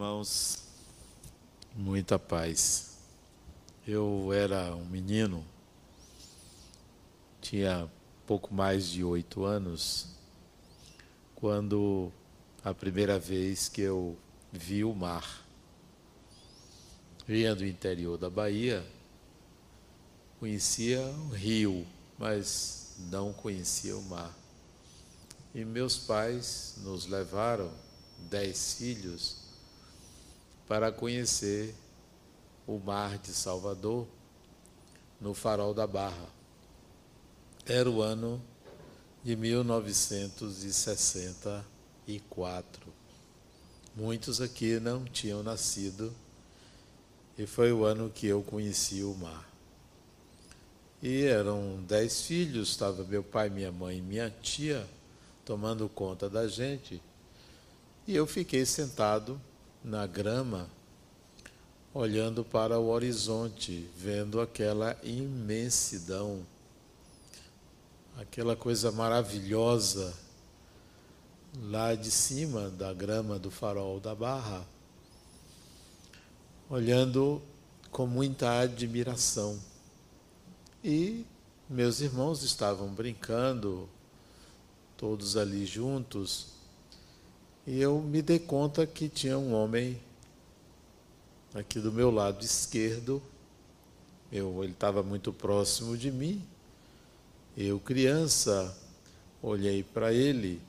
Irmãos, muita paz. Eu era um menino, tinha pouco mais de oito anos, quando a primeira vez que eu vi o mar. Vinha do interior da Bahia, conhecia o rio, mas não conhecia o mar. E meus pais nos levaram, dez filhos, para conhecer o mar de Salvador no Farol da Barra. Era o ano de 1964. Muitos aqui não tinham nascido e foi o ano que eu conheci o mar. E eram dez filhos, estava meu pai, minha mãe e minha tia tomando conta da gente. E eu fiquei sentado na grama, olhando para o horizonte, vendo aquela imensidão, aquela coisa maravilhosa lá de cima da grama do farol da barra, olhando com muita admiração. E meus irmãos estavam brincando, todos ali juntos, e eu me dei conta que tinha um homem aqui do meu lado esquerdo. Eu, ele estava muito próximo de mim. Eu, criança, olhei para ele,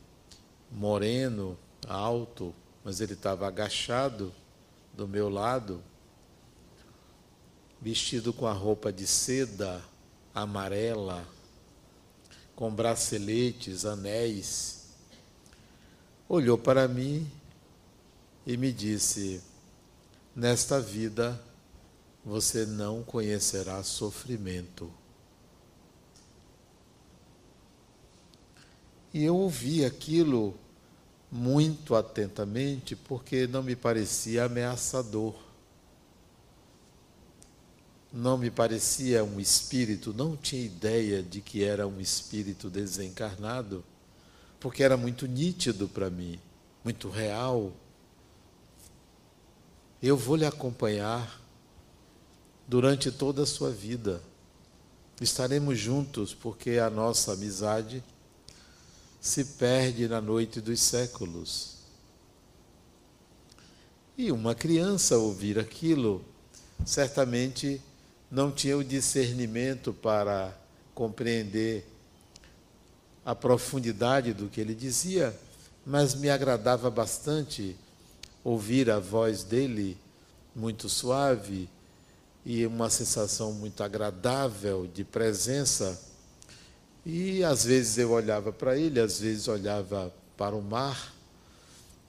moreno, alto, mas ele estava agachado do meu lado, vestido com a roupa de seda amarela, com braceletes, anéis olhou para mim e me disse: Nesta vida você não conhecerá sofrimento. E eu ouvi aquilo muito atentamente porque não me parecia ameaçador. Não me parecia um espírito, não tinha ideia de que era um espírito desencarnado porque era muito nítido para mim, muito real. Eu vou lhe acompanhar durante toda a sua vida. Estaremos juntos porque a nossa amizade se perde na noite dos séculos. E uma criança ouvir aquilo, certamente não tinha o discernimento para compreender a profundidade do que ele dizia, mas me agradava bastante ouvir a voz dele muito suave e uma sensação muito agradável de presença. E às vezes eu olhava para ele, às vezes olhava para o mar.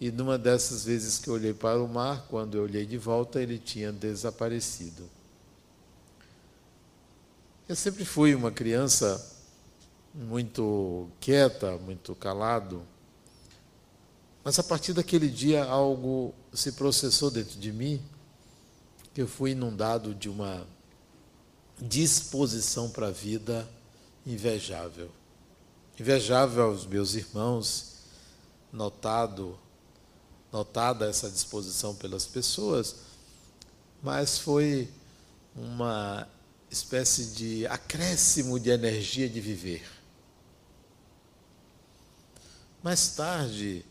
E numa dessas vezes que eu olhei para o mar, quando eu olhei de volta, ele tinha desaparecido. Eu sempre fui uma criança muito quieta, muito calado. Mas a partir daquele dia algo se processou dentro de mim, que eu fui inundado de uma disposição para a vida invejável. Invejável aos meus irmãos, notado, notada essa disposição pelas pessoas, mas foi uma espécie de acréscimo de energia de viver. Mais tarde,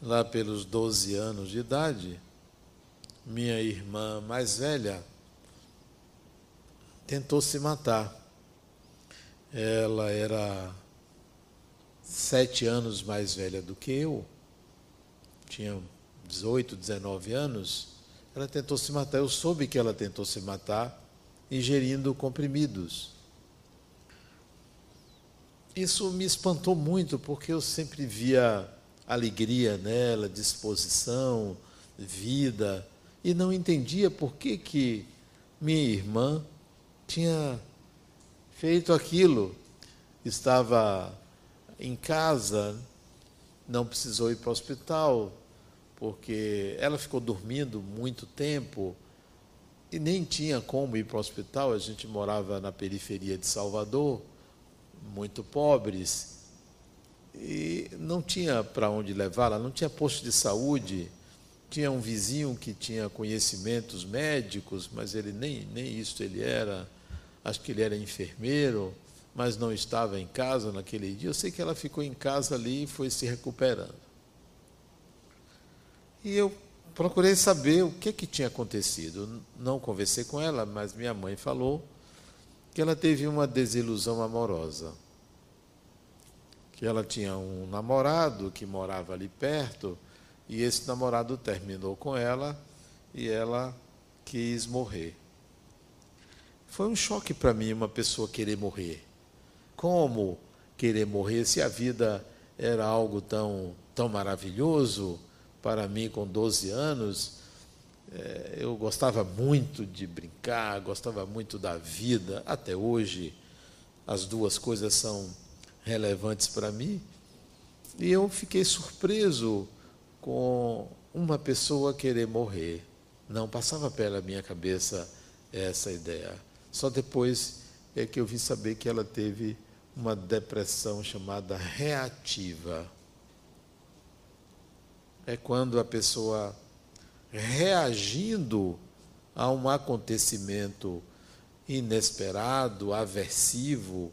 lá pelos 12 anos de idade, minha irmã mais velha tentou se matar. Ela era sete anos mais velha do que eu, tinha 18, 19 anos. Ela tentou se matar. Eu soube que ela tentou se matar ingerindo comprimidos. Isso me espantou muito, porque eu sempre via alegria nela, disposição, vida, e não entendia por que, que minha irmã tinha feito aquilo. Estava em casa, não precisou ir para o hospital, porque ela ficou dormindo muito tempo e nem tinha como ir para o hospital. A gente morava na periferia de Salvador muito pobres e não tinha para onde levá-la, não tinha posto de saúde, tinha um vizinho que tinha conhecimentos médicos, mas ele nem, nem isso ele era, acho que ele era enfermeiro, mas não estava em casa naquele dia. Eu sei que ela ficou em casa ali e foi se recuperando. E eu procurei saber o que, que tinha acontecido. Não conversei com ela, mas minha mãe falou que ela teve uma desilusão amorosa. Que ela tinha um namorado que morava ali perto e esse namorado terminou com ela e ela quis morrer. Foi um choque para mim uma pessoa querer morrer. Como querer morrer se a vida era algo tão, tão maravilhoso para mim com 12 anos? É, eu gostava muito de brincar, gostava muito da vida. Até hoje, as duas coisas são relevantes para mim. E eu fiquei surpreso com uma pessoa querer morrer. Não passava pela minha cabeça essa ideia. Só depois é que eu vim saber que ela teve uma depressão chamada reativa. É quando a pessoa reagindo a um acontecimento inesperado, aversivo,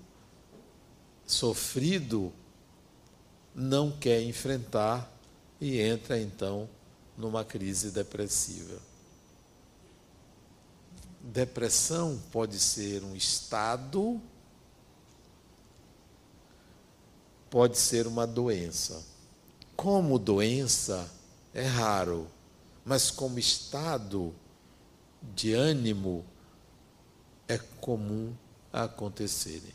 sofrido, não quer enfrentar e entra então numa crise depressiva. Depressão pode ser um estado, pode ser uma doença. Como doença é raro, mas como estado de ânimo é comum acontecerem.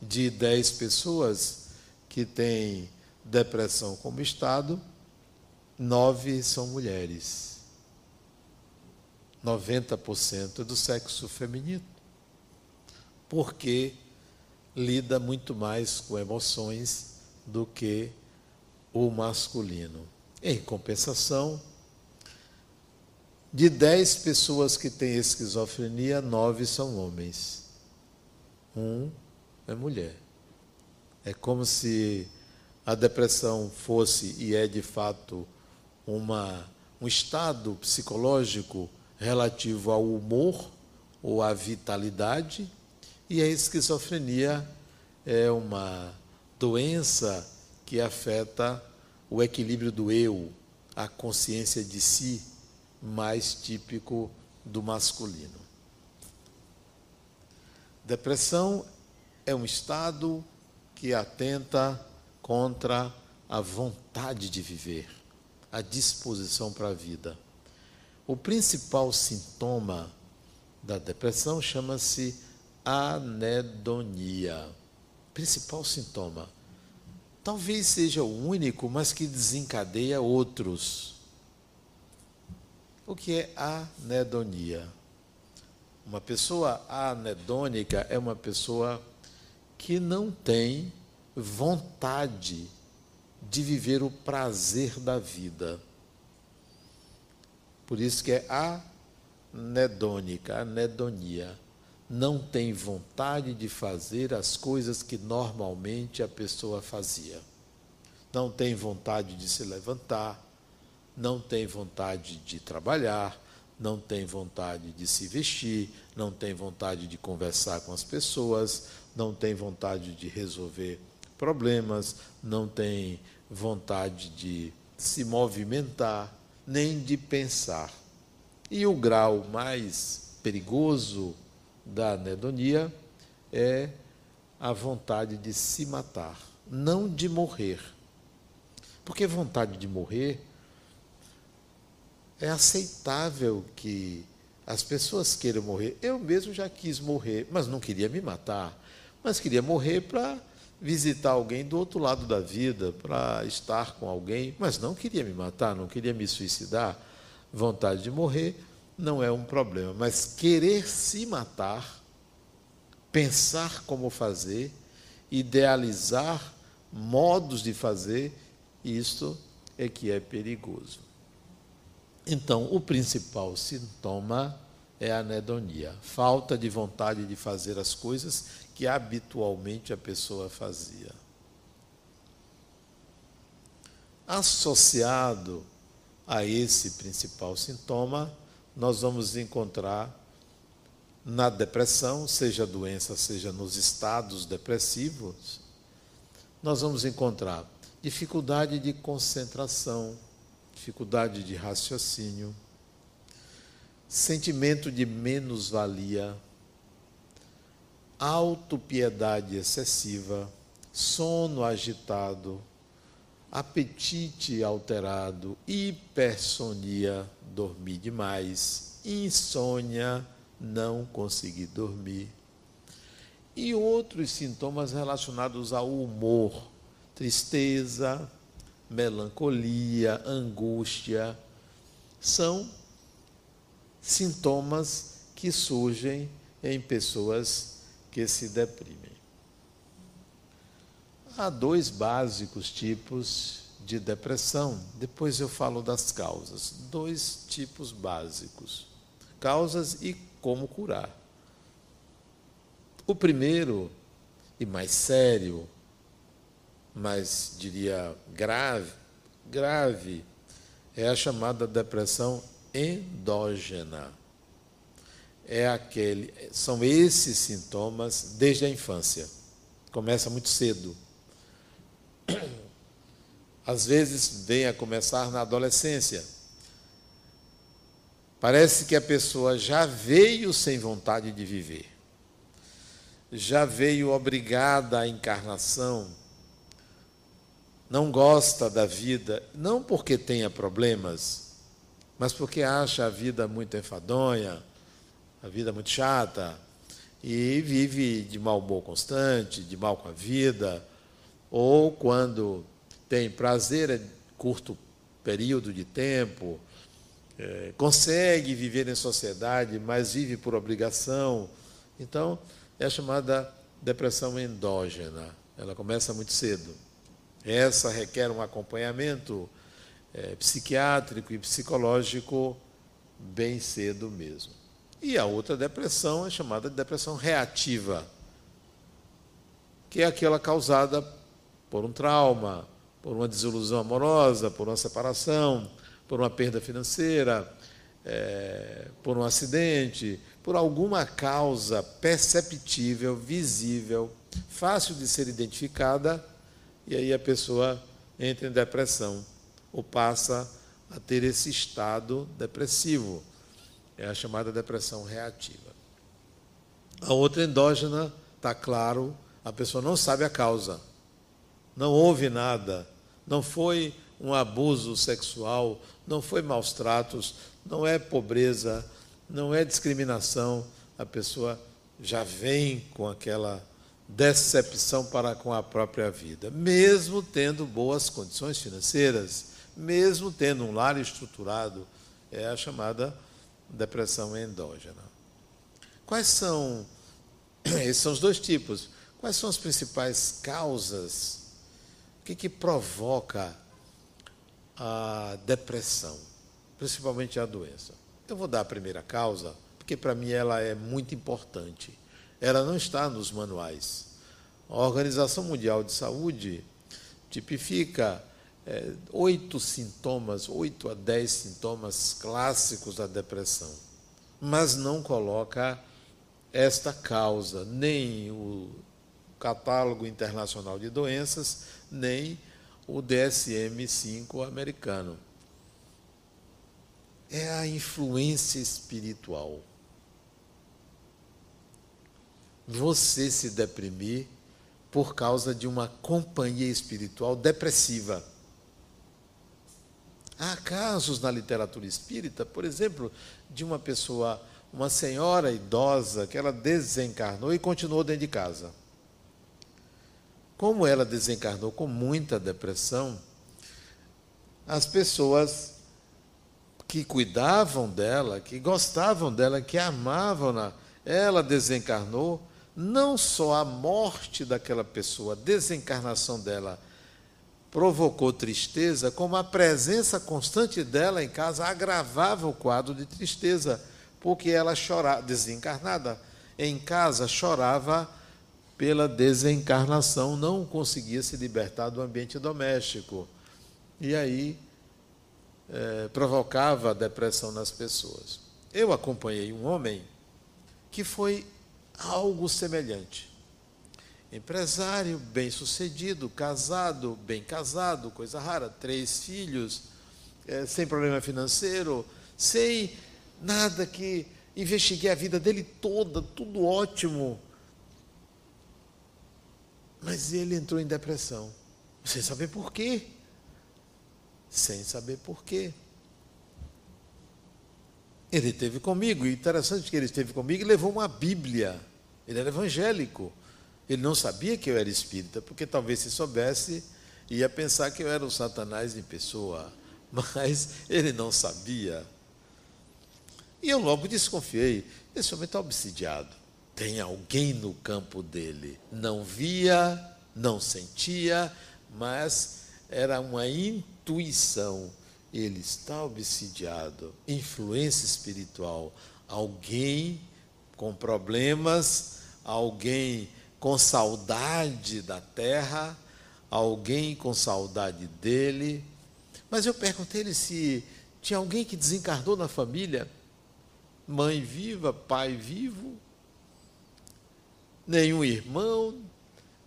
De 10 pessoas que têm depressão como estado, nove são mulheres. 90% do sexo feminino. Porque lida muito mais com emoções do que o masculino. Em compensação, de dez pessoas que têm esquizofrenia, nove são homens. Um é mulher. É como se a depressão fosse, e é de fato, uma, um estado psicológico relativo ao humor ou à vitalidade, e a esquizofrenia é uma doença que afeta o equilíbrio do eu, a consciência de si, mais típico do masculino. Depressão é um estado que atenta contra a vontade de viver a disposição para a vida. O principal sintoma da depressão chama-se anedonia. Principal sintoma. Talvez seja o único, mas que desencadeia outros. O que é anedonia? Uma pessoa anedônica é uma pessoa que não tem vontade de viver o prazer da vida. Por isso que é anedônica, anedonia. Não tem vontade de fazer as coisas que normalmente a pessoa fazia. Não tem vontade de se levantar, não tem vontade de trabalhar, não tem vontade de se vestir, não tem vontade de conversar com as pessoas, não tem vontade de resolver problemas, não tem vontade de se movimentar, nem de pensar. E o grau mais perigoso da anedonia é a vontade de se matar, não de morrer. Porque vontade de morrer é aceitável que as pessoas queiram morrer. Eu mesmo já quis morrer, mas não queria me matar, mas queria morrer para visitar alguém do outro lado da vida, para estar com alguém, mas não queria me matar, não queria me suicidar. Vontade de morrer não é um problema, mas querer se matar, pensar como fazer, idealizar modos de fazer, isto é que é perigoso. Então, o principal sintoma é a anedonia, falta de vontade de fazer as coisas que habitualmente a pessoa fazia. Associado a esse principal sintoma, nós vamos encontrar na depressão, seja doença, seja nos estados depressivos, nós vamos encontrar dificuldade de concentração, dificuldade de raciocínio, sentimento de menos-valia, autopiedade excessiva, sono agitado, apetite alterado, hipersonia, dormir demais, insônia, não conseguir dormir. E outros sintomas relacionados ao humor, tristeza, melancolia, angústia, são sintomas que surgem em pessoas que se deprimem. Há dois básicos tipos de depressão, depois eu falo das causas. Dois tipos básicos: causas e como curar. O primeiro, e mais sério, mais diria grave, grave, é a chamada depressão endógena. É aquele, são esses sintomas desde a infância. Começa muito cedo. Às vezes vem a começar na adolescência Parece que a pessoa já veio sem vontade de viver, já veio obrigada à encarnação, não gosta da vida, não porque tenha problemas, mas porque acha a vida muito enfadonha, a vida muito chata, e vive de mau humor constante, de mal com a vida, ou quando tem prazer é curto período de tempo, é, consegue viver em sociedade, mas vive por obrigação. Então, é chamada depressão endógena. Ela começa muito cedo. Essa requer um acompanhamento é, psiquiátrico e psicológico bem cedo mesmo. E a outra depressão é chamada de depressão reativa, que é aquela causada por um trauma, por uma desilusão amorosa, por uma separação, por uma perda financeira, é, por um acidente, por alguma causa perceptível, visível, fácil de ser identificada, e aí a pessoa entra em depressão ou passa a ter esse estado depressivo. É a chamada depressão reativa. A outra endógena, está claro, a pessoa não sabe a causa, não houve nada, não foi um abuso sexual, não foi maus tratos, não é pobreza, não é discriminação. A pessoa já vem com aquela decepção para com a própria vida, mesmo tendo boas condições financeiras, mesmo tendo um lar estruturado, é a chamada depressão endógena. Quais são esses são os dois tipos? Quais são as principais causas? O que, que provoca a depressão, principalmente a doença. Eu vou dar a primeira causa, porque para mim ela é muito importante. Ela não está nos manuais. A Organização Mundial de Saúde tipifica é, oito sintomas, oito a dez sintomas clássicos da depressão, mas não coloca esta causa, nem o catálogo internacional de doenças, nem o DSM-5 americano. É a influência espiritual. Você se deprimir por causa de uma companhia espiritual depressiva. Há casos na literatura espírita, por exemplo, de uma pessoa, uma senhora idosa, que ela desencarnou e continuou dentro de casa. Como ela desencarnou com muita depressão, as pessoas que cuidavam dela, que gostavam dela, que amavam-na, ela desencarnou, não só a morte daquela pessoa, a desencarnação dela provocou tristeza, como a presença constante dela em casa agravava o quadro de tristeza, porque ela chorava, desencarnada, em casa chorava pela desencarnação, não conseguia se libertar do ambiente doméstico. E aí é, provocava depressão nas pessoas. Eu acompanhei um homem que foi algo semelhante. Empresário, bem sucedido, casado, bem casado, coisa rara, três filhos, é, sem problema financeiro, sem nada que investiguei a vida dele toda, tudo ótimo. Mas ele entrou em depressão, sem saber por quê. Sem saber por quê. Ele esteve comigo, e interessante que ele esteve comigo e levou uma Bíblia. Ele era evangélico. Ele não sabia que eu era espírita, porque talvez se soubesse, ia pensar que eu era o Satanás em pessoa. Mas ele não sabia. E eu logo desconfiei. Esse homem está obsidiado. Tem alguém no campo dele. Não via, não sentia, mas era uma intuição ele está obsidiado, influência espiritual, alguém com problemas, alguém com saudade da terra, alguém com saudade dele. Mas eu perguntei ele se tinha alguém que desencarnou na família, mãe viva, pai vivo, nenhum irmão,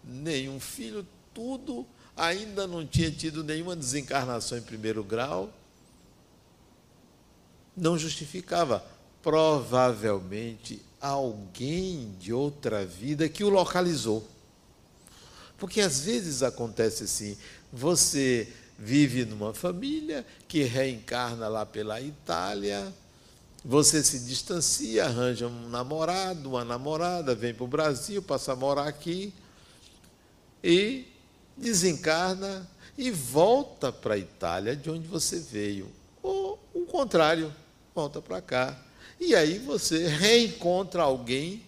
nenhum filho, tudo. Ainda não tinha tido nenhuma desencarnação em primeiro grau, não justificava. Provavelmente alguém de outra vida que o localizou. Porque às vezes acontece assim: você vive numa família que reencarna lá pela Itália, você se distancia, arranja um namorado, uma namorada, vem para o Brasil, passa a morar aqui e desencarna e volta para a Itália, de onde você veio. Ou o contrário, volta para cá. E aí você reencontra alguém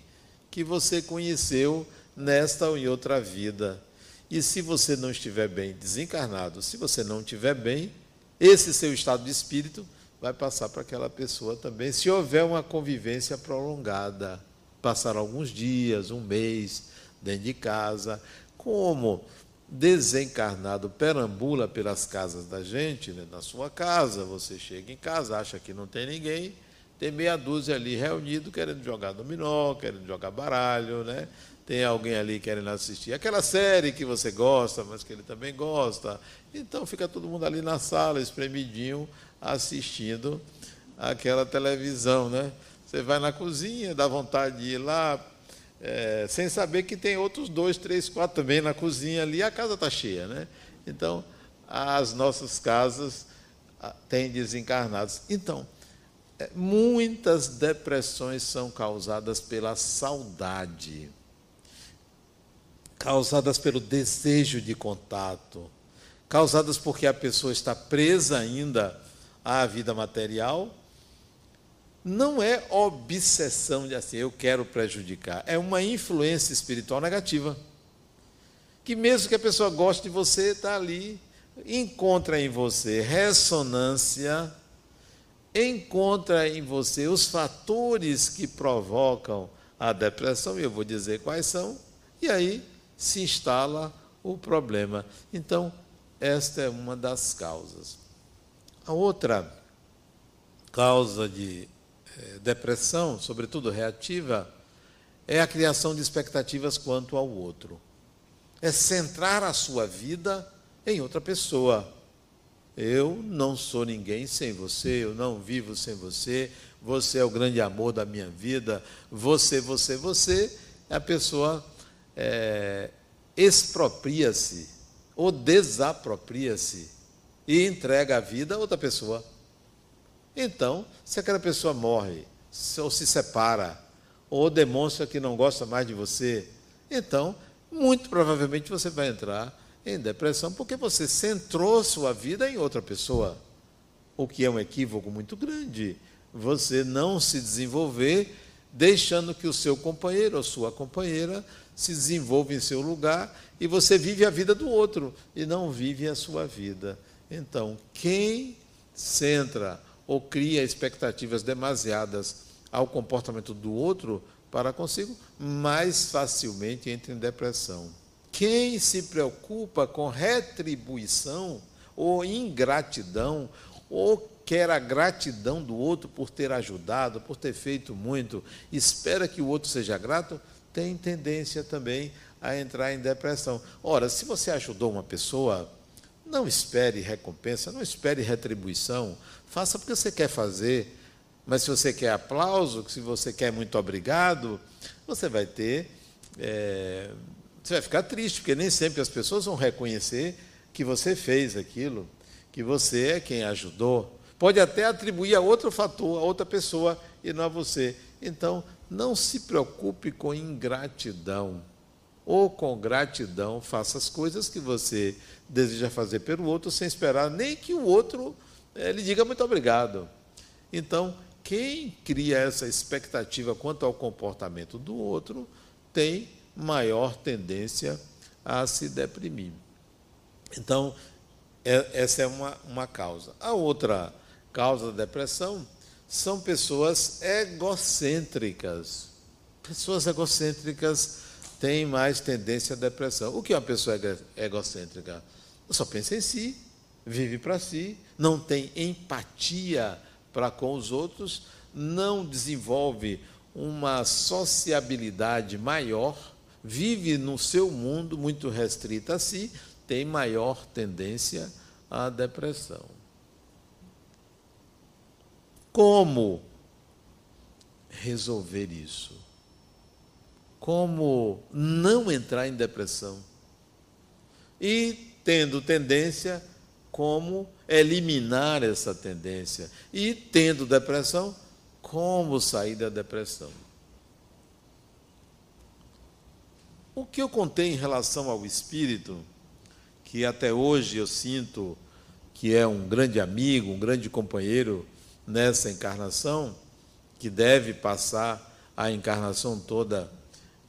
que você conheceu nesta ou em outra vida. E se você não estiver bem desencarnado, se você não estiver bem, esse seu estado de espírito vai passar para aquela pessoa também, se houver uma convivência prolongada. Passar alguns dias, um mês dentro de casa. Como desencarnado perambula pelas casas da gente, né? na sua casa, você chega em casa, acha que não tem ninguém, tem meia dúzia ali reunido querendo jogar dominó, querendo jogar baralho, né? Tem alguém ali querendo assistir aquela série que você gosta, mas que ele também gosta. Então fica todo mundo ali na sala, espremidinho, assistindo aquela televisão, né? Você vai na cozinha, dá vontade de ir lá, é, sem saber que tem outros dois, três, quatro também na cozinha ali, a casa está cheia, né? Então, as nossas casas ah, têm desencarnados. Então, é, muitas depressões são causadas pela saudade, causadas pelo desejo de contato, causadas porque a pessoa está presa ainda à vida material não é obsessão de assim, eu quero prejudicar, é uma influência espiritual negativa. Que mesmo que a pessoa goste de você, está ali, encontra em você ressonância, encontra em você os fatores que provocam a depressão, e eu vou dizer quais são, e aí se instala o problema. Então, esta é uma das causas. A outra causa de depressão, sobretudo reativa, é a criação de expectativas quanto ao outro. É centrar a sua vida em outra pessoa. Eu não sou ninguém sem você, eu não vivo sem você, você é o grande amor da minha vida, você, você, você. A pessoa é, expropria-se ou desapropria-se e entrega a vida a outra pessoa. Então, se aquela pessoa morre, ou se separa, ou demonstra que não gosta mais de você, então, muito provavelmente você vai entrar em depressão, porque você centrou sua vida em outra pessoa, o que é um equívoco muito grande. Você não se desenvolver deixando que o seu companheiro ou sua companheira se desenvolva em seu lugar e você vive a vida do outro e não vive a sua vida. Então, quem centra ou cria expectativas demasiadas ao comportamento do outro para consigo, mais facilmente entra em depressão. Quem se preocupa com retribuição ou ingratidão ou quer a gratidão do outro por ter ajudado, por ter feito muito, espera que o outro seja grato, tem tendência também a entrar em depressão. Ora, se você ajudou uma pessoa, não espere recompensa, não espere retribuição, faça porque você quer fazer. Mas se você quer aplauso, se você quer muito obrigado, você vai ter. É, você vai ficar triste, porque nem sempre as pessoas vão reconhecer que você fez aquilo, que você é quem ajudou. Pode até atribuir a outro fator, a outra pessoa e não a você. Então, não se preocupe com ingratidão. Ou com gratidão, faça as coisas que você deseja fazer pelo outro sem esperar nem que o outro é, lhe diga muito obrigado. Então, quem cria essa expectativa quanto ao comportamento do outro tem maior tendência a se deprimir. Então, é, essa é uma, uma causa. A outra causa da depressão são pessoas egocêntricas. Pessoas egocêntricas têm mais tendência à depressão. O que é uma pessoa egocêntrica? Só pensa em si, vive para si, não tem empatia para com os outros, não desenvolve uma sociabilidade maior, vive no seu mundo muito restrito a si, tem maior tendência à depressão. Como resolver isso? Como não entrar em depressão? E tendo tendência, como eliminar essa tendência? E tendo depressão, como sair da depressão? O que eu contei em relação ao espírito, que até hoje eu sinto que é um grande amigo, um grande companheiro nessa encarnação, que deve passar a encarnação toda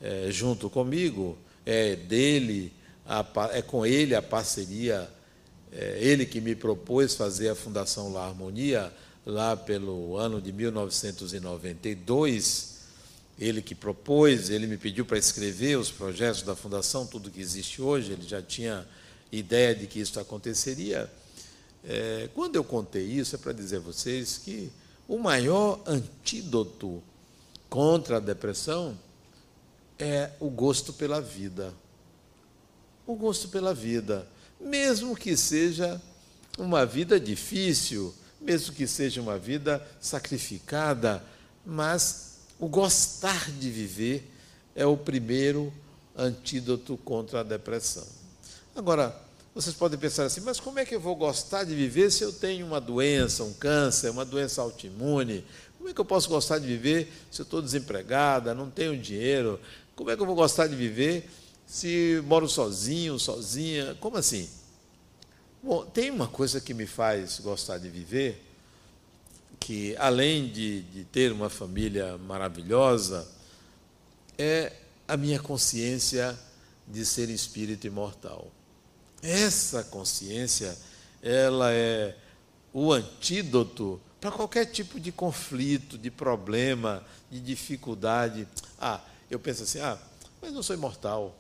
é, junto comigo, é dele, a, é com ele a parceria, é ele que me propôs fazer a Fundação La Harmonia, lá pelo ano de 1992, ele que propôs, ele me pediu para escrever os projetos da Fundação, tudo que existe hoje, ele já tinha ideia de que isso aconteceria. É, quando eu contei isso, é para dizer a vocês que o maior antídoto contra a depressão é o gosto pela vida. O gosto pela vida. Mesmo que seja uma vida difícil, mesmo que seja uma vida sacrificada, mas o gostar de viver é o primeiro antídoto contra a depressão. Agora, vocês podem pensar assim, mas como é que eu vou gostar de viver se eu tenho uma doença, um câncer, uma doença autoimune? Como é que eu posso gostar de viver se eu estou desempregada, não tenho dinheiro? Como é que eu vou gostar de viver se moro sozinho, sozinha? Como assim? Bom, tem uma coisa que me faz gostar de viver, que além de, de ter uma família maravilhosa, é a minha consciência de ser espírito imortal. Essa consciência, ela é o antídoto para qualquer tipo de conflito, de problema, de dificuldade. Ah, eu penso assim: ah, mas eu sou imortal.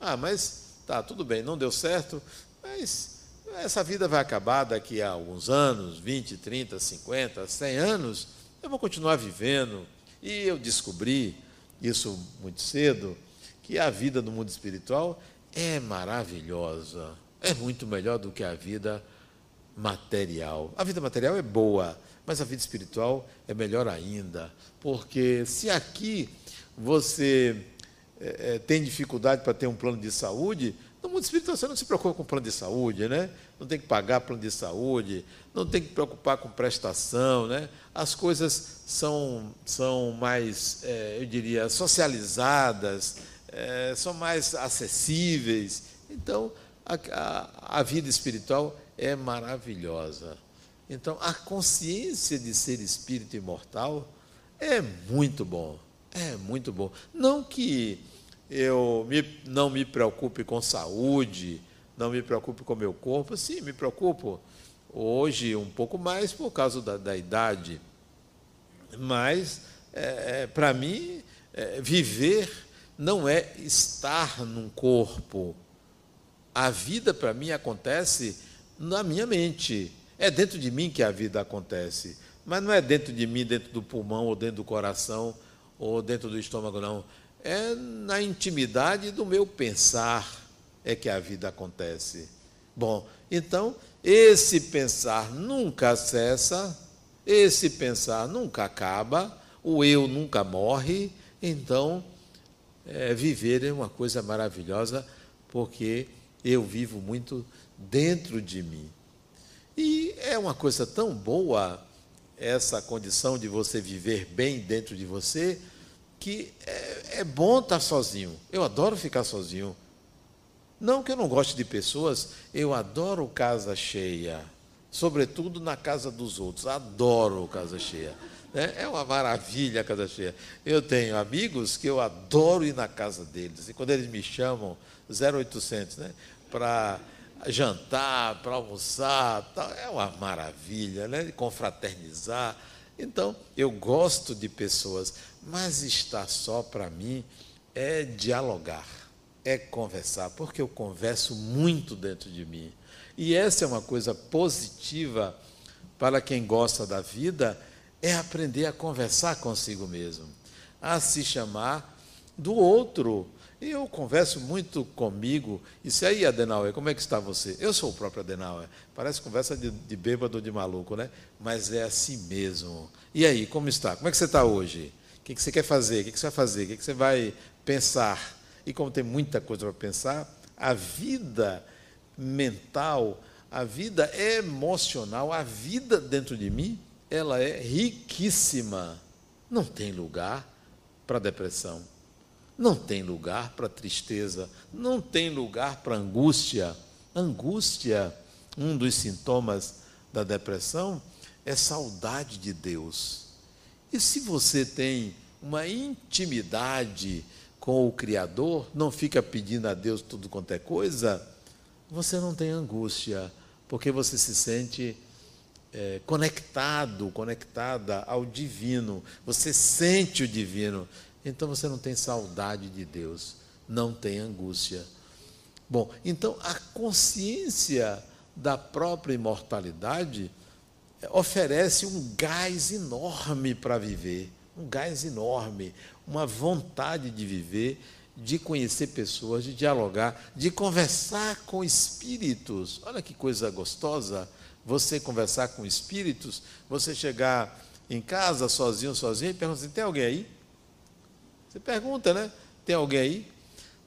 Ah, mas tá, tudo bem, não deu certo, mas essa vida vai acabar daqui a alguns anos 20, 30, 50, 100 anos eu vou continuar vivendo. E eu descobri isso muito cedo que a vida no mundo espiritual é maravilhosa, é muito melhor do que a vida material. A vida material é boa, mas a vida espiritual é melhor ainda, porque se aqui você é, tem dificuldade para ter um plano de saúde, no mundo espiritual você não se preocupa com plano de saúde, né? Não tem que pagar plano de saúde, não tem que preocupar com prestação, né? As coisas são, são mais, é, eu diria, socializadas, é, são mais acessíveis. Então, a, a, a vida espiritual é maravilhosa. Então, a consciência de ser espírito imortal é muito bom. É muito bom. Não que eu me, não me preocupe com saúde, não me preocupe com meu corpo. Sim, me preocupo hoje um pouco mais por causa da, da idade. Mas, é, é para mim, é, viver não é estar num corpo. A vida para mim acontece na minha mente. É dentro de mim que a vida acontece. Mas não é dentro de mim, dentro do pulmão, ou dentro do coração, ou dentro do estômago, não. É na intimidade do meu pensar é que a vida acontece. Bom, então, esse pensar nunca cessa, esse pensar nunca acaba, o eu nunca morre, então, é, viver é uma coisa maravilhosa, porque eu vivo muito dentro de mim. E é uma coisa tão boa essa condição de você viver bem dentro de você, que é, é bom estar sozinho. Eu adoro ficar sozinho. Não que eu não goste de pessoas, eu adoro casa cheia, sobretudo na casa dos outros. Adoro casa cheia. É, é uma maravilha a casa cheia. Eu tenho amigos que eu adoro ir na casa deles. E quando eles me chamam, 0800, né? Para jantar, para almoçar, tal, é uma maravilha, né? confraternizar. Então, eu gosto de pessoas, mas estar só para mim é dialogar, é conversar, porque eu converso muito dentro de mim. E essa é uma coisa positiva para quem gosta da vida, é aprender a conversar consigo mesmo, a se chamar do outro, e eu converso muito comigo. E se aí, Adenauer, como é que está você? Eu sou o próprio Adenauer. Parece conversa de, de bêbado de maluco, né? Mas é assim mesmo. E aí, como está? Como é que você está hoje? O que, que você quer fazer? O que, que você vai fazer? O que, que você vai pensar? E como tem muita coisa para pensar, a vida mental, a vida emocional, a vida dentro de mim, ela é riquíssima. Não tem lugar para depressão não tem lugar para tristeza, não tem lugar para angústia. Angústia, um dos sintomas da depressão, é saudade de Deus. E se você tem uma intimidade com o Criador, não fica pedindo a Deus tudo quanto é coisa, você não tem angústia, porque você se sente é, conectado, conectada ao divino, você sente o divino. Então você não tem saudade de Deus, não tem angústia. Bom, então a consciência da própria imortalidade oferece um gás enorme para viver, um gás enorme, uma vontade de viver, de conhecer pessoas, de dialogar, de conversar com espíritos. Olha que coisa gostosa você conversar com espíritos, você chegar em casa sozinho, sozinho e perguntar assim: tem alguém aí? Você pergunta, né? Tem alguém aí?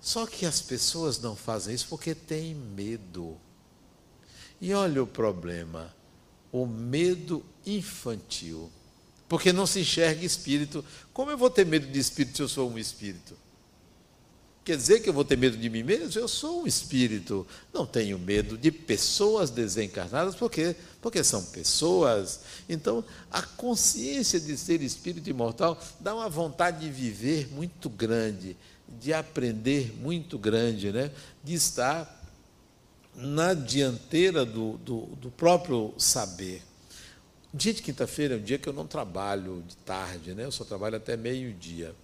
Só que as pessoas não fazem isso porque têm medo. E olha o problema: o medo infantil. Porque não se enxerga espírito. Como eu vou ter medo de espírito se eu sou um espírito? Quer dizer que eu vou ter medo de mim mesmo? Eu sou um espírito. Não tenho medo de pessoas desencarnadas, porque, porque são pessoas. Então, a consciência de ser espírito imortal dá uma vontade de viver muito grande, de aprender muito grande, né? de estar na dianteira do, do, do próprio saber. Dia de quinta-feira é um dia que eu não trabalho de tarde, né? eu só trabalho até meio-dia.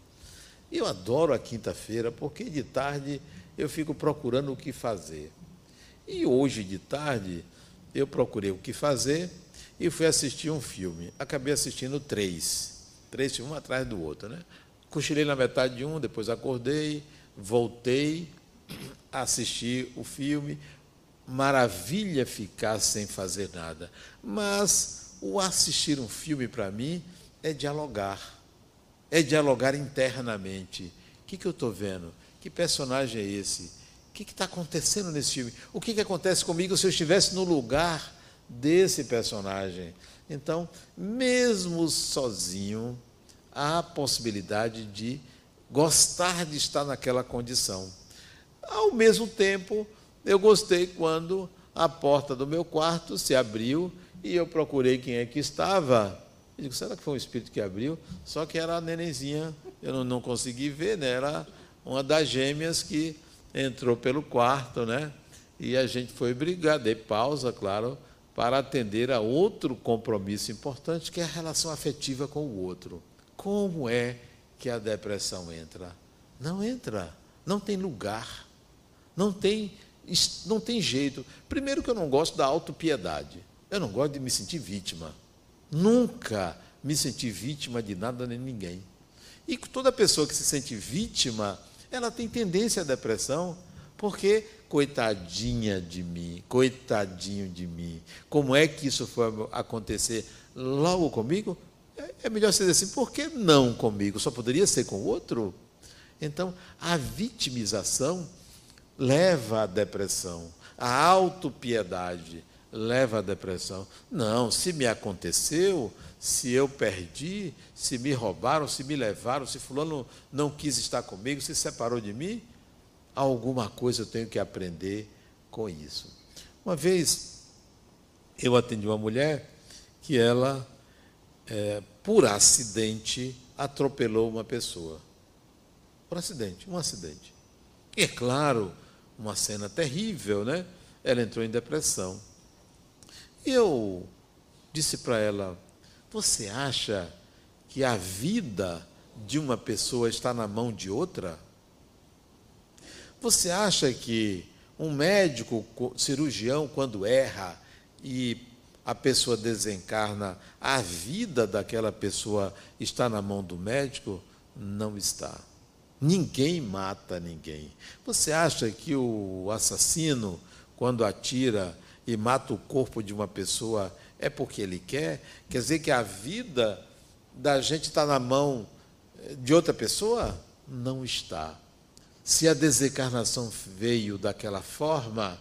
Eu adoro a quinta-feira porque de tarde eu fico procurando o que fazer. E hoje de tarde eu procurei o que fazer e fui assistir um filme. Acabei assistindo três. Três um atrás do outro, né? Cochilei na metade de um, depois acordei, voltei, assisti o filme. Maravilha ficar sem fazer nada. Mas o assistir um filme para mim é dialogar é dialogar internamente. O que, que eu estou vendo? Que personagem é esse? O que está acontecendo nesse filme? O que, que acontece comigo se eu estivesse no lugar desse personagem? Então, mesmo sozinho, há a possibilidade de gostar de estar naquela condição. Ao mesmo tempo, eu gostei quando a porta do meu quarto se abriu e eu procurei quem é que estava eu digo, será que foi um espírito que abriu? Só que era a nenenzinha, eu não, não consegui ver, né? Era uma das gêmeas que entrou pelo quarto, né? E a gente foi brigar, dei pausa, claro, para atender a outro compromisso importante, que é a relação afetiva com o outro. Como é que a depressão entra? Não entra, não tem lugar, não tem, não tem jeito. Primeiro que eu não gosto da autopiedade. Eu não gosto de me sentir vítima. Nunca me senti vítima de nada nem ninguém. E toda pessoa que se sente vítima, ela tem tendência à depressão, porque coitadinha de mim, coitadinho de mim. Como é que isso foi acontecer logo comigo? É, é melhor ser assim, por que não comigo? Só poderia ser com outro? Então, a vitimização leva à depressão. A autopiedade leva à depressão. Não, se me aconteceu, se eu perdi, se me roubaram, se me levaram, se fulano não quis estar comigo, se separou de mim, alguma coisa eu tenho que aprender com isso. Uma vez eu atendi uma mulher que ela, é, por acidente, atropelou uma pessoa. Por acidente, um acidente. E é claro, uma cena terrível, né? Ela entrou em depressão. Eu disse para ela: Você acha que a vida de uma pessoa está na mão de outra? Você acha que um médico cirurgião, quando erra e a pessoa desencarna, a vida daquela pessoa está na mão do médico? Não está. Ninguém mata ninguém. Você acha que o assassino, quando atira e mata o corpo de uma pessoa, é porque ele quer? Quer dizer que a vida da gente está na mão de outra pessoa? Não está. Se a desencarnação veio daquela forma,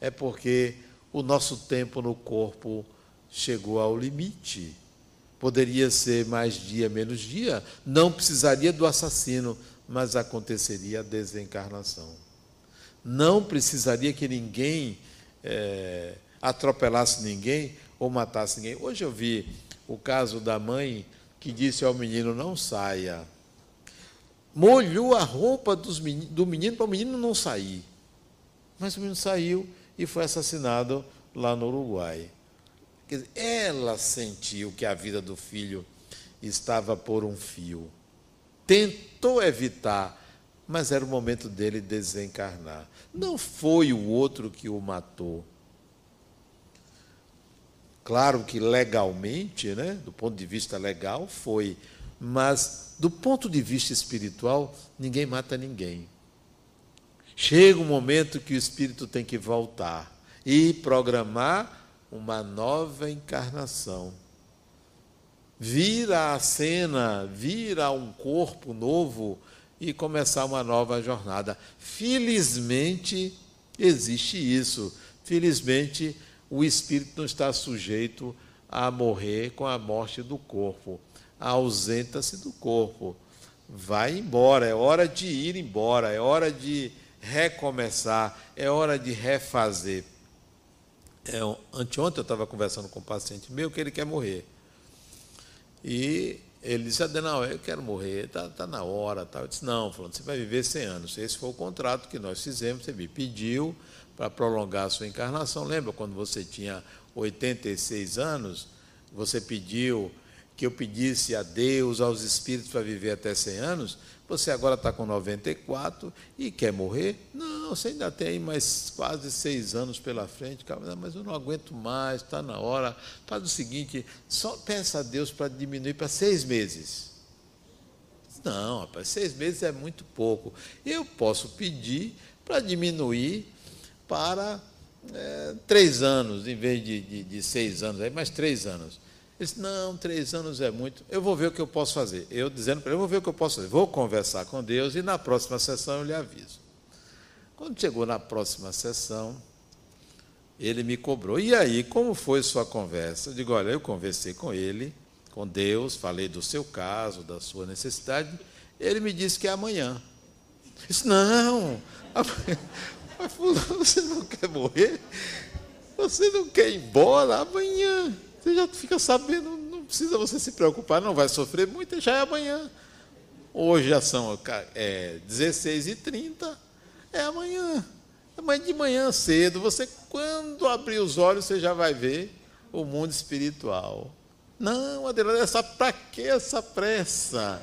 é porque o nosso tempo no corpo chegou ao limite. Poderia ser mais dia, menos dia, não precisaria do assassino, mas aconteceria a desencarnação. Não precisaria que ninguém é, atropelasse ninguém ou matasse ninguém. Hoje eu vi o caso da mãe que disse ao menino: não saia. Molhou a roupa meninos, do menino para o menino não sair. Mas o menino saiu e foi assassinado lá no Uruguai. Dizer, ela sentiu que a vida do filho estava por um fio tentou evitar, mas era o momento dele desencarnar. Não foi o outro que o matou. Claro que legalmente, né, do ponto de vista legal, foi, mas do ponto de vista espiritual, ninguém mata ninguém. Chega um momento que o espírito tem que voltar e programar uma nova encarnação vir à cena, vir a um corpo novo e começar uma nova jornada. Felizmente existe isso. Felizmente o espírito não está sujeito a morrer com a morte do corpo. Ausenta-se do corpo. Vai embora, é hora de ir embora, é hora de recomeçar, é hora de refazer. É, anteontem eu estava conversando com um paciente meu que ele quer morrer. E ele disse, Adenal, eu quero morrer, está tá na hora. Tá. Eu disse, não, falando, você vai viver 100 anos. Esse foi o contrato que nós fizemos, você me pediu para prolongar a sua encarnação. Lembra quando você tinha 86 anos, você pediu que eu pedisse a Deus, aos espíritos para viver até 100 anos? Você agora está com 94 e quer morrer? Não, você ainda tem aí mais quase seis anos pela frente, mas eu não aguento mais, está na hora. Faz o seguinte, só peça a Deus para diminuir para seis meses. Não, rapaz, seis meses é muito pouco. Eu posso pedir para diminuir para é, três anos, em vez de, de, de seis anos, aí mais três anos. Ele disse, não, três anos é muito. Eu vou ver o que eu posso fazer. Eu dizendo para ele, eu vou ver o que eu posso fazer. Vou conversar com Deus e na próxima sessão eu lhe aviso. Quando chegou na próxima sessão, ele me cobrou. E aí, como foi sua conversa? Eu digo, olha, eu conversei com ele, com Deus, falei do seu caso, da sua necessidade. Ele me disse que é amanhã. Eu disse, não, você não quer morrer? Você não quer ir embora amanhã? Você já fica sabendo, não precisa você se preocupar, não vai sofrer muito, já é amanhã. Hoje já são é, 16h30, é amanhã. Amanhã de manhã cedo, você quando abrir os olhos, você já vai ver o mundo espiritual. Não, Adelaide, essa, para que essa pressa?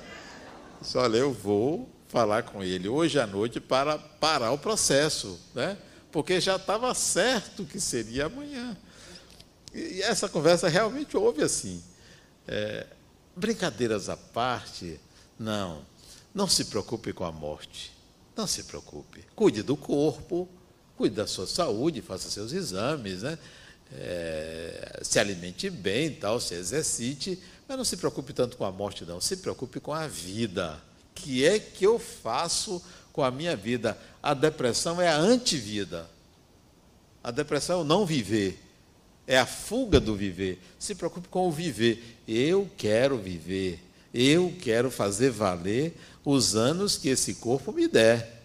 Disse, olha, eu vou falar com ele hoje à noite para parar o processo, né? porque já estava certo que seria amanhã. E essa conversa realmente houve assim. É, brincadeiras à parte, não. Não se preocupe com a morte. Não se preocupe. Cuide do corpo, cuide da sua saúde, faça seus exames, né? É, se alimente bem, tal, se exercite, mas não se preocupe tanto com a morte, não. Se preocupe com a vida. O que é que eu faço com a minha vida? A depressão é a antivida. A depressão é o não viver. É a fuga do viver. Se preocupe com o viver. Eu quero viver. Eu quero fazer valer os anos que esse corpo me der.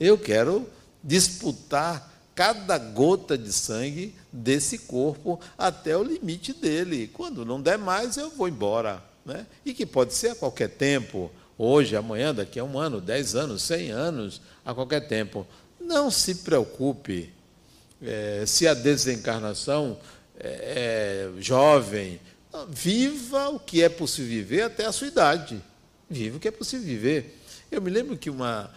Eu quero disputar cada gota de sangue desse corpo até o limite dele. Quando não der mais, eu vou embora. Né? E que pode ser a qualquer tempo, hoje, amanhã, daqui a um ano, dez anos, cem anos, a qualquer tempo. Não se preocupe é, se a desencarnação é, é jovem. Viva o que é possível viver até a sua idade. Viva o que é possível viver. Eu me lembro que uma,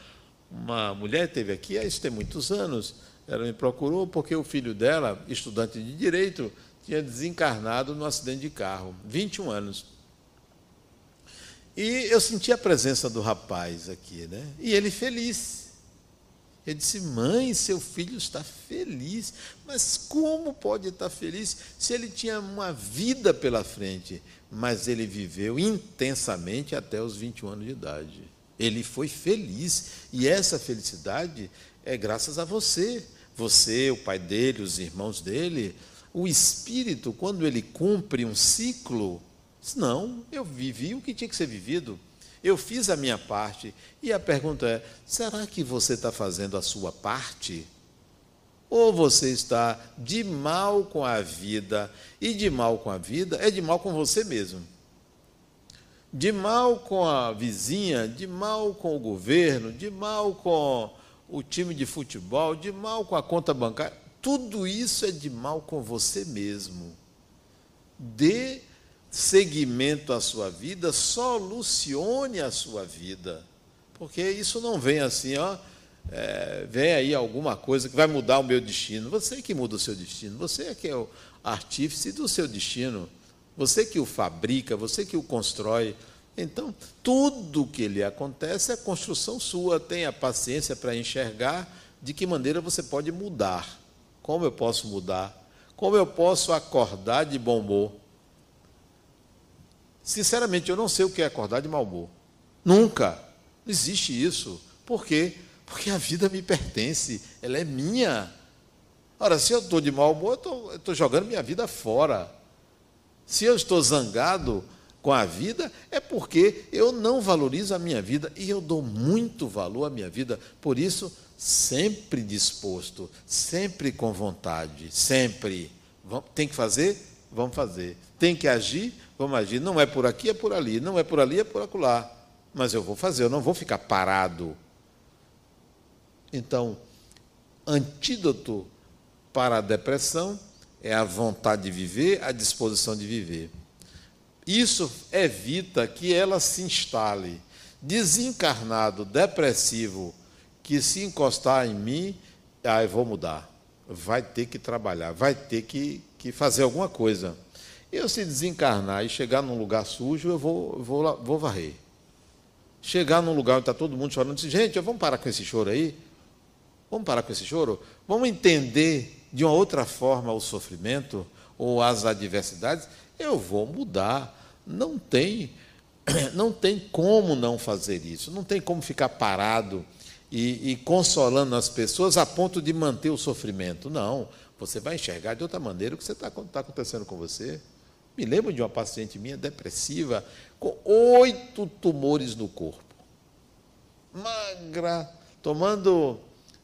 uma mulher teve aqui, isso tem muitos anos, ela me procurou porque o filho dela, estudante de direito, tinha desencarnado num acidente de carro, 21 anos. E eu senti a presença do rapaz aqui, né? E ele feliz. Ele disse: Mãe, seu filho está feliz. Mas como pode estar feliz se ele tinha uma vida pela frente? Mas ele viveu intensamente até os 21 anos de idade. Ele foi feliz. E essa felicidade é graças a você você, o pai dele, os irmãos dele, o espírito, quando ele cumpre um ciclo, diz, não, eu vivi o que tinha que ser vivido, eu fiz a minha parte. E a pergunta é: será que você está fazendo a sua parte? Ou você está de mal com a vida? E de mal com a vida é de mal com você mesmo. De mal com a vizinha, de mal com o governo, de mal com o time de futebol, de mal com a conta bancária. Tudo isso é de mal com você mesmo. Dê seguimento à sua vida, solucione a sua vida. Porque isso não vem assim, ó. É, vem aí alguma coisa que vai mudar o meu destino. Você que muda o seu destino, você é que é o artífice do seu destino, você que o fabrica, você que o constrói. Então, tudo que lhe acontece é construção sua. Tenha paciência para enxergar de que maneira você pode mudar. Como eu posso mudar? Como eu posso acordar de bom humor? Sinceramente, eu não sei o que é acordar de mau humor. Nunca. Não existe isso. Por quê? Porque a vida me pertence, ela é minha. Ora, se eu estou de mau humor, eu estou jogando minha vida fora. Se eu estou zangado, com a vida é porque eu não valorizo a minha vida e eu dou muito valor à minha vida. Por isso, sempre disposto, sempre com vontade, sempre. Tem que fazer? Vamos fazer. Tem que agir? Vamos agir. Não é por aqui, é por ali. Não é por ali, é por acolá. Mas eu vou fazer, eu não vou ficar parado. Então, antídoto para a depressão é a vontade de viver, a disposição de viver. Isso evita que ela se instale. Desencarnado, depressivo, que se encostar em mim, ah, eu vou mudar. Vai ter que trabalhar, vai ter que, que fazer alguma coisa. Eu, se desencarnar e chegar num lugar sujo, eu vou, vou, vou varrer. Chegar num lugar onde está todo mundo chorando, dizer, gente, vamos parar com esse choro aí? Vamos parar com esse choro? Vamos entender de uma outra forma o sofrimento ou as adversidades? Eu vou mudar. Não tem, não tem como não fazer isso. Não tem como ficar parado e, e consolando as pessoas a ponto de manter o sofrimento. Não. Você vai enxergar de outra maneira o que está tá acontecendo com você. Me lembro de uma paciente minha depressiva com oito tumores no corpo. Magra, tomando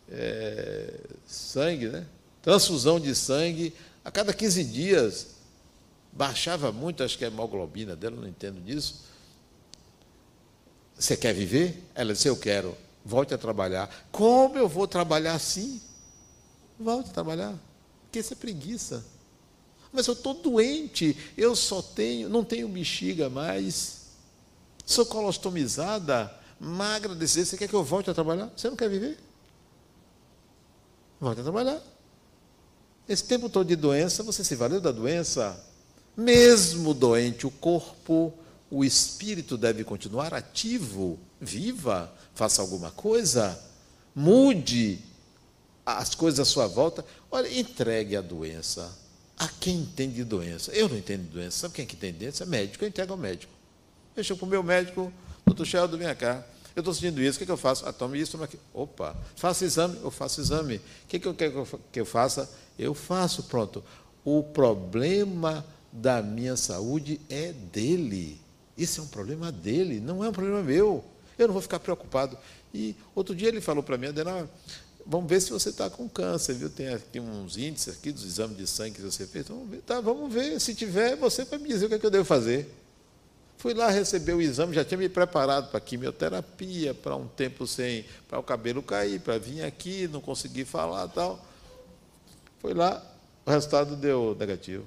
é, sangue, né? transfusão de sangue a cada 15 dias baixava muito, acho que a hemoglobina dela, não entendo disso. Você quer viver? Ela disse: Eu quero. Volte a trabalhar. Como eu vou trabalhar assim? Volte a trabalhar. Porque isso é preguiça. Mas eu estou doente, eu só tenho, não tenho bexiga mais, sou colostomizada, magra desse. Você quer que eu volte a trabalhar? Você não quer viver? Volte a trabalhar. Esse tempo todo de doença, você se valeu da doença? Mesmo doente, o corpo, o espírito deve continuar ativo, viva, faça alguma coisa, mude as coisas à sua volta. Olha, entregue a doença a quem entende de doença. Eu não entendo de doença. Sabe quem é que entende de doença? É médico. Eu entrego ao médico. Eu chego para o meu médico, doutor Sheldon, vem cá. Eu estou sentindo isso, o que, que eu faço? Ah, tome isso, tome aquilo. Opa, faça exame, eu faço exame. O que, que eu quero que eu faça? Eu faço, pronto. O problema da minha saúde é dele. Isso é um problema dele, não é um problema meu. Eu não vou ficar preocupado. E outro dia ele falou para mim, Adenal, vamos ver se você está com câncer, viu? Tem aqui uns índices aqui dos exames de sangue que você fez. Vamos ver, tá, vamos ver. Se tiver, você vai me dizer o que, é que eu devo fazer. Fui lá receber o exame, já tinha me preparado para quimioterapia, para um tempo sem, para o cabelo cair, para vir aqui, não conseguir falar tal. Foi lá, o resultado deu negativo.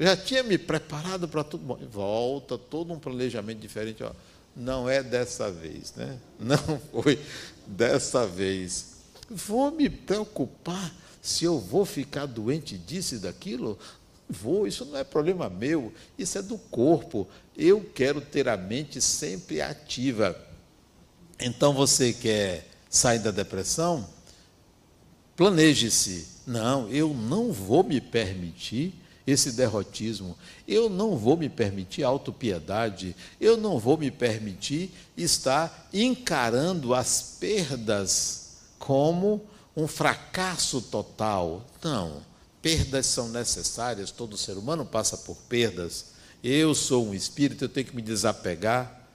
Já tinha me preparado para tudo. Bom, volta, todo um planejamento diferente. Ó. Não é dessa vez, né? Não foi dessa vez. Vou me preocupar se eu vou ficar doente disso e daquilo? Vou, isso não é problema meu, isso é do corpo. Eu quero ter a mente sempre ativa. Então você quer sair da depressão? Planeje-se. Não, eu não vou me permitir esse derrotismo. Eu não vou me permitir autopiedade, eu não vou me permitir estar encarando as perdas como um fracasso total. Não, perdas são necessárias, todo ser humano passa por perdas. Eu sou um espírito, eu tenho que me desapegar,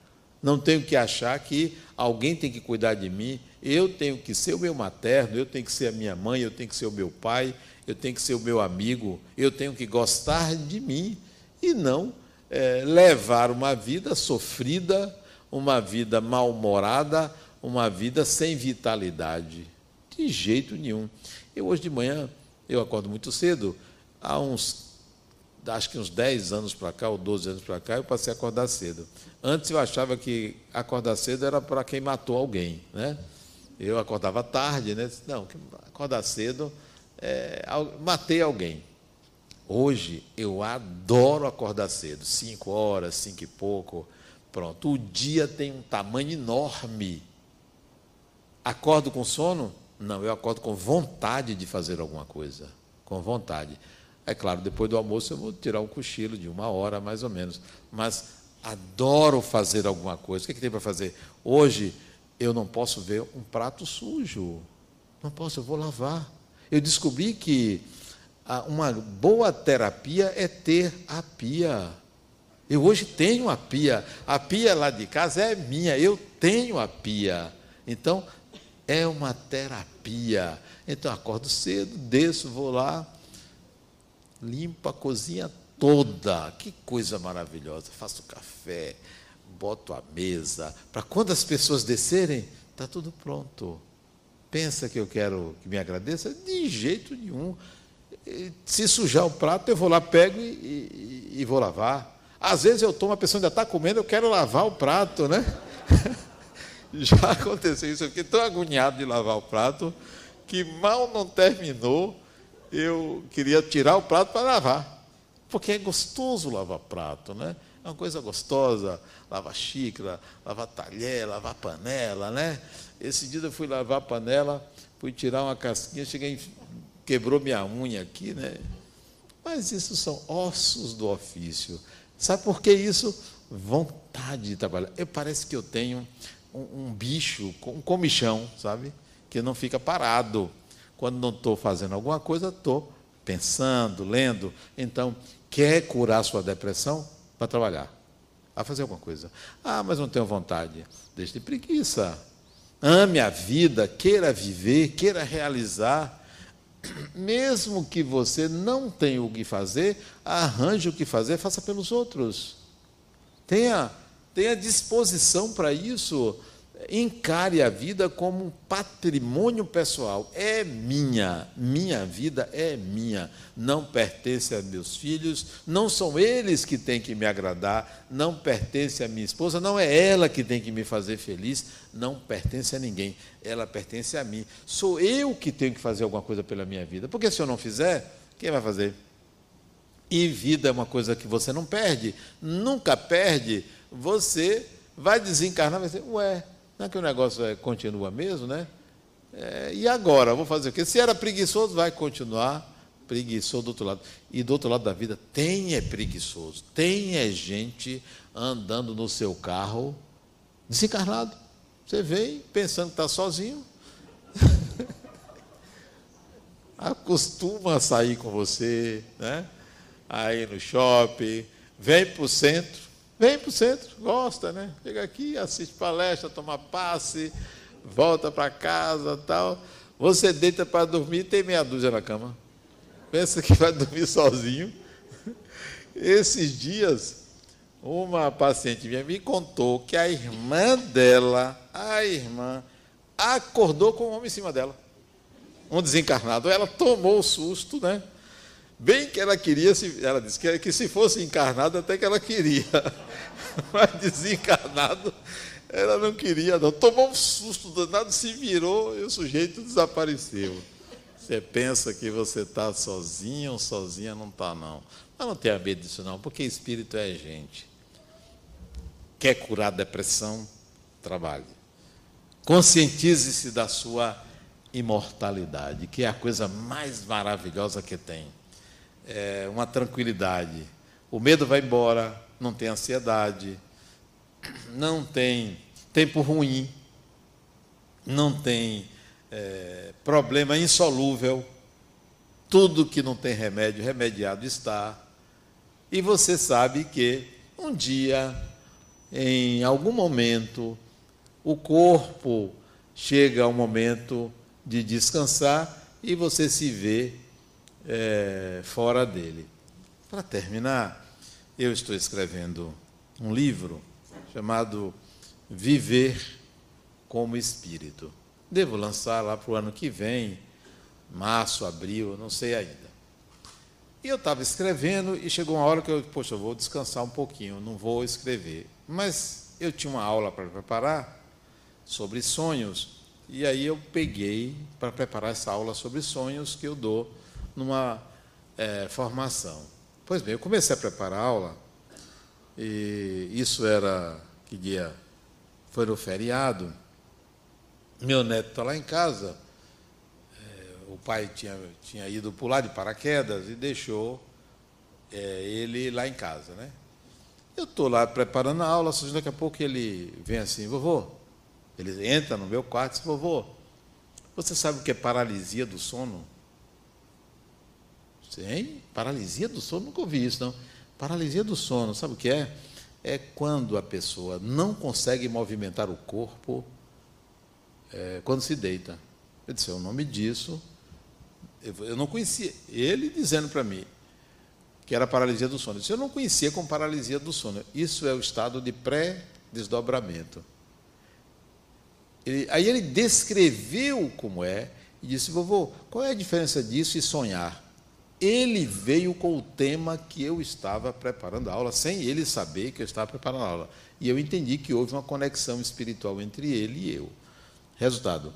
não tenho que achar que alguém tem que cuidar de mim, eu tenho que ser o meu materno, eu tenho que ser a minha mãe, eu tenho que ser o meu pai, eu tenho que ser o meu amigo, eu tenho que gostar de mim e não é, levar uma vida sofrida, uma vida mal-humorada, uma vida sem vitalidade. De jeito nenhum. Eu hoje de manhã, eu acordo muito cedo, há uns, acho que uns 10 anos para cá, ou 12 anos para cá, eu passei a acordar cedo. Antes eu achava que acordar cedo era para quem matou alguém, né? Eu acordava tarde, né? Não, acordar cedo é, matei alguém. Hoje eu adoro acordar cedo, cinco horas, cinco e pouco. Pronto, o dia tem um tamanho enorme. Acordo com sono? Não, eu acordo com vontade de fazer alguma coisa. Com vontade. É claro, depois do almoço eu vou tirar um cochilo de uma hora mais ou menos. Mas adoro fazer alguma coisa. O que, é que tem para fazer? Hoje eu não posso ver um prato sujo. Não posso, eu vou lavar. Eu descobri que uma boa terapia é ter a pia. Eu hoje tenho a pia. A pia lá de casa é minha, eu tenho a pia. Então, é uma terapia. Então, acordo cedo, desço, vou lá, limpo a cozinha toda. Que coisa maravilhosa. Faço café, boto a mesa. Para quando as pessoas descerem, está tudo pronto pensa que eu quero que me agradeça? De jeito nenhum. Se sujar o prato, eu vou lá, pego e, e, e vou lavar. Às vezes eu tomo, a pessoa ainda está comendo, eu quero lavar o prato, né? Já aconteceu isso, eu fiquei tão agoniado de lavar o prato que mal não terminou, eu queria tirar o prato para lavar. Porque é gostoso lavar prato, né? É uma coisa gostosa, lavar xícara, lavar talher, lavar panela, né? Esse dia eu fui lavar panela, fui tirar uma casquinha, cheguei, quebrou minha unha aqui, né? Mas isso são ossos do ofício. Sabe por que isso? Vontade de trabalhar. Eu, parece que eu tenho um, um bicho, um comichão, sabe? Que não fica parado. Quando não estou fazendo alguma coisa, estou pensando, lendo. Então, quer curar sua depressão? Para trabalhar. A fazer alguma coisa. Ah, mas não tenho vontade. Deixe de preguiça ame a vida, queira viver, queira realizar. Mesmo que você não tenha o que fazer, arranje o que fazer, faça pelos outros. Tenha, tenha disposição para isso. Encare a vida como um patrimônio pessoal. É minha, minha vida é minha. Não pertence a meus filhos, não são eles que têm que me agradar, não pertence a minha esposa, não é ela que tem que me fazer feliz, não pertence a ninguém. Ela pertence a mim. Sou eu que tenho que fazer alguma coisa pela minha vida. Porque se eu não fizer, quem vai fazer? E vida é uma coisa que você não perde, nunca perde. Você vai desencarnar, vai dizer, ué, não é que o negócio é, continua mesmo, né? É, e agora? Vou fazer o quê? Se era preguiçoso, vai continuar preguiçoso do outro lado. E do outro lado da vida, tem é preguiçoso. Tem é gente andando no seu carro desencarnado. Você vem pensando que está sozinho. Acostuma a sair com você, né? Aí no shopping, vem para o centro, Vem para o centro, gosta, né? Chega aqui, assiste palestra, toma passe, volta para casa tal. Você deita para dormir tem meia dúzia na cama. Pensa que vai dormir sozinho. Esses dias, uma paciente minha me contou que a irmã dela, a irmã, acordou com um homem em cima dela. Um desencarnado. Ela tomou o susto, né? Bem que ela queria, ela disse que, que se fosse encarnado, até que ela queria. Mas desencarnado, ela não queria, não. Tomou um susto danado, se virou e o sujeito desapareceu. Você pensa que você está sozinho sozinha, não está, não. Mas não tenha medo disso, não, porque espírito é gente. Quer curar depressão? Trabalhe. Conscientize-se da sua imortalidade, que é a coisa mais maravilhosa que tem é, uma tranquilidade. O medo vai embora, não tem ansiedade, não tem tempo ruim, não tem é, problema insolúvel. Tudo que não tem remédio, remediado está. E você sabe que um dia, em algum momento, o corpo chega ao momento de descansar e você se vê é, fora dele. Para terminar, eu estou escrevendo um livro chamado Viver como Espírito. Devo lançar lá para o ano que vem, março, abril, não sei ainda. E eu estava escrevendo e chegou uma hora que eu, poxa, eu vou descansar um pouquinho, não vou escrever. Mas eu tinha uma aula para preparar sobre sonhos, e aí eu peguei para preparar essa aula sobre sonhos que eu dou numa é, formação. Pois bem, eu comecei a preparar a aula, e isso era, que dia? Foi no feriado. Meu neto está lá em casa, é, o pai tinha, tinha ido pular de paraquedas e deixou é, ele lá em casa, né? Eu estou lá preparando a aula, só daqui a pouco ele vem assim, vovô. Ele entra no meu quarto e diz, vovô, você sabe o que é paralisia do sono? Sim, paralisia do sono, nunca ouvi isso, não. Paralisia do sono, sabe o que é? É quando a pessoa não consegue movimentar o corpo é, quando se deita. Eu disse, é o nome disso. Eu não conhecia. Ele dizendo para mim que era paralisia do sono. Eu, disse, eu não conhecia como paralisia do sono. Isso é o estado de pré-desdobramento. Aí ele descreveu como é e disse, vovô, qual é a diferença disso e sonhar? Ele veio com o tema que eu estava preparando a aula, sem ele saber que eu estava preparando a aula. E eu entendi que houve uma conexão espiritual entre ele e eu. Resultado,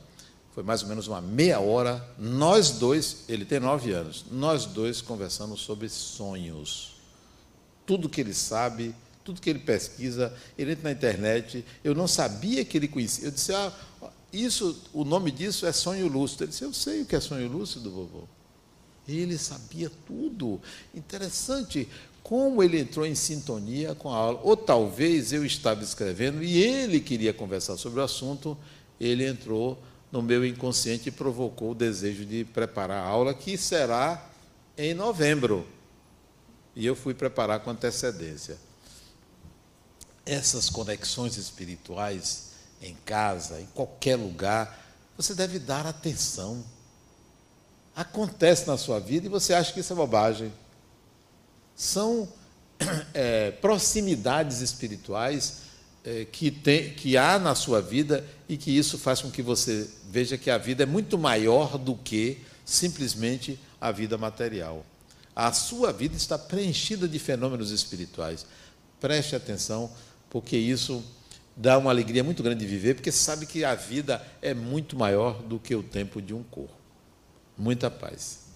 foi mais ou menos uma meia hora, nós dois, ele tem nove anos, nós dois conversando sobre sonhos. Tudo que ele sabe, tudo que ele pesquisa, ele entra na internet, eu não sabia que ele conhecia. Eu disse, ah, isso, o nome disso é sonho lúcido. Ele disse, eu sei o que é sonho lúcido, vovô. Ele sabia tudo. Interessante como ele entrou em sintonia com a aula. Ou talvez eu estava escrevendo e ele queria conversar sobre o assunto, ele entrou no meu inconsciente e provocou o desejo de preparar a aula, que será em novembro. E eu fui preparar com antecedência. Essas conexões espirituais em casa, em qualquer lugar, você deve dar atenção acontece na sua vida e você acha que isso é bobagem. São é, proximidades espirituais é, que, tem, que há na sua vida e que isso faz com que você veja que a vida é muito maior do que simplesmente a vida material. A sua vida está preenchida de fenômenos espirituais. Preste atenção, porque isso dá uma alegria muito grande de viver, porque sabe que a vida é muito maior do que o tempo de um corpo. Muita paz.